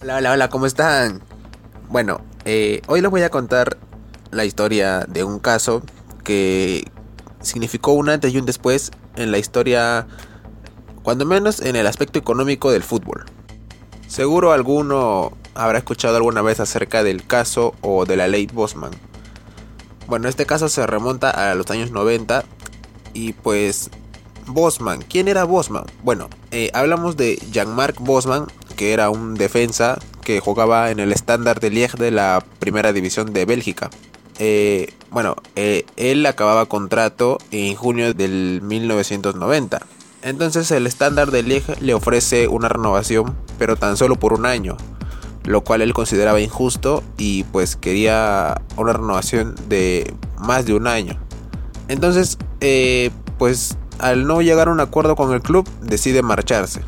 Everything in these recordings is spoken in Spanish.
Hola, hola, hola, ¿cómo están? Bueno, eh, hoy les voy a contar la historia de un caso que significó un antes y un después en la historia, cuando menos en el aspecto económico del fútbol. Seguro alguno habrá escuchado alguna vez acerca del caso o de la ley Bosman. Bueno, este caso se remonta a los años 90 y pues Bosman, ¿quién era Bosman? Bueno, eh, hablamos de Jean-Marc Bosman, que era un defensa que jugaba en el estándar de Liège de la primera división de Bélgica. Eh, bueno, eh, él acababa contrato en junio del 1990. Entonces el estándar de Liège le ofrece una renovación, pero tan solo por un año, lo cual él consideraba injusto y pues quería una renovación de más de un año. Entonces, eh, pues al no llegar a un acuerdo con el club, decide marcharse.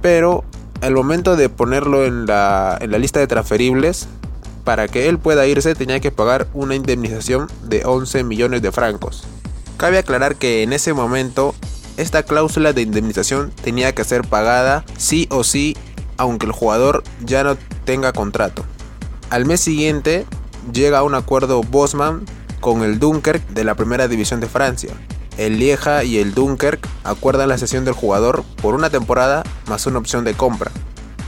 Pero al momento de ponerlo en la, en la lista de transferibles, para que él pueda irse tenía que pagar una indemnización de 11 millones de francos. Cabe aclarar que en ese momento esta cláusula de indemnización tenía que ser pagada sí o sí aunque el jugador ya no tenga contrato. Al mes siguiente llega a un acuerdo Bosman con el Dunkirk de la primera división de Francia. El Lieja y el Dunkirk acuerdan la cesión del jugador por una temporada más una opción de compra.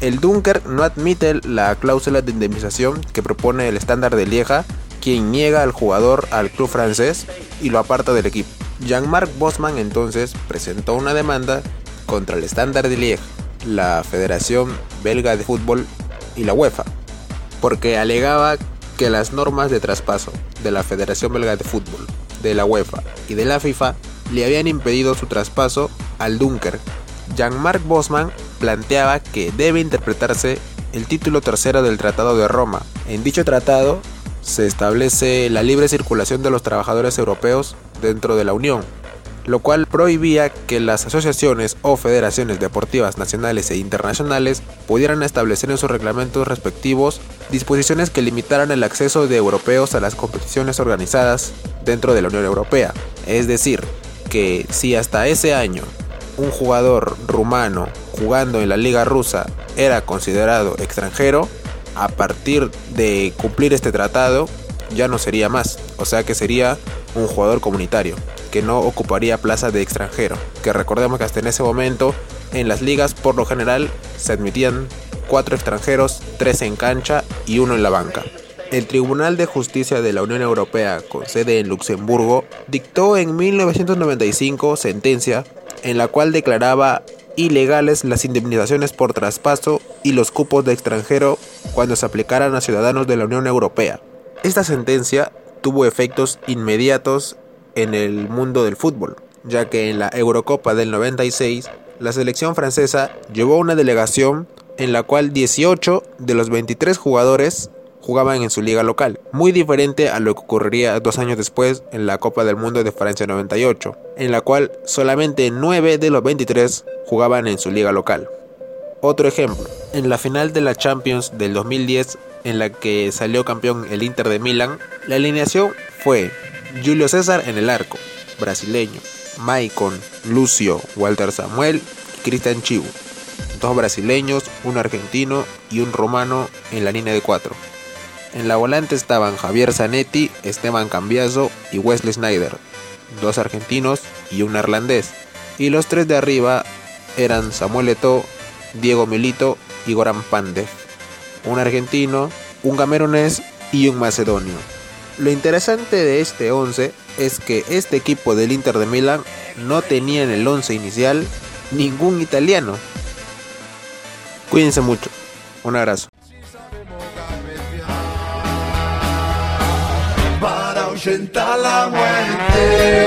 El Dunkirk no admite la cláusula de indemnización que propone el estándar de Lieja, quien niega al jugador al club francés y lo aparta del equipo. Jean-Marc Bosman entonces presentó una demanda contra el estándar de Lieja, la Federación Belga de Fútbol y la UEFA, porque alegaba que las normas de traspaso de la Federación Belga de Fútbol, de la UEFA y de la FIFA le habían impedido su traspaso al Dunker. Jean-Marc Bosman planteaba que debe interpretarse el título tercero del Tratado de Roma. En dicho tratado se establece la libre circulación de los trabajadores europeos dentro de la Unión, lo cual prohibía que las asociaciones o federaciones deportivas nacionales e internacionales pudieran establecer en sus reglamentos respectivos disposiciones que limitaran el acceso de europeos a las competiciones organizadas dentro de la Unión Europea. Es decir, que si hasta ese año un jugador rumano jugando en la liga rusa era considerado extranjero, a partir de cumplir este tratado ya no sería más, o sea que sería un jugador comunitario que no ocuparía plaza de extranjero, que recordemos que hasta en ese momento en las ligas por lo general se admitían cuatro extranjeros, tres en cancha y uno en la banca. El Tribunal de Justicia de la Unión Europea, con sede en Luxemburgo, dictó en 1995 sentencia en la cual declaraba ilegales las indemnizaciones por traspaso y los cupos de extranjero cuando se aplicaran a ciudadanos de la Unión Europea. Esta sentencia tuvo efectos inmediatos en el mundo del fútbol, ya que en la Eurocopa del 96 la selección francesa llevó una delegación en la cual 18 de los 23 jugadores jugaban en su liga local, muy diferente a lo que ocurriría dos años después en la Copa del Mundo de Francia 98, en la cual solamente 9 de los 23 jugaban en su liga local. Otro ejemplo, en la final de la Champions del 2010, en la que salió campeón el Inter de Milán, la alineación fue Julio César en el arco, brasileño, Maicon, Lucio, Walter Samuel y Cristian Chivo, dos brasileños, un argentino y un romano en la línea de cuatro. En la volante estaban Javier Zanetti, Esteban Cambiaso y Wesley Snyder, dos argentinos y un neerlandés. Y los tres de arriba eran Samuel Eto'o, Diego Milito y Goran Pandev, un argentino, un camerunés y un macedonio. Lo interesante de este 11 es que este equipo del Inter de Milán no tenía en el 11 inicial ningún italiano. Cuídense mucho. Un abrazo. Para ahuyentar la muerte.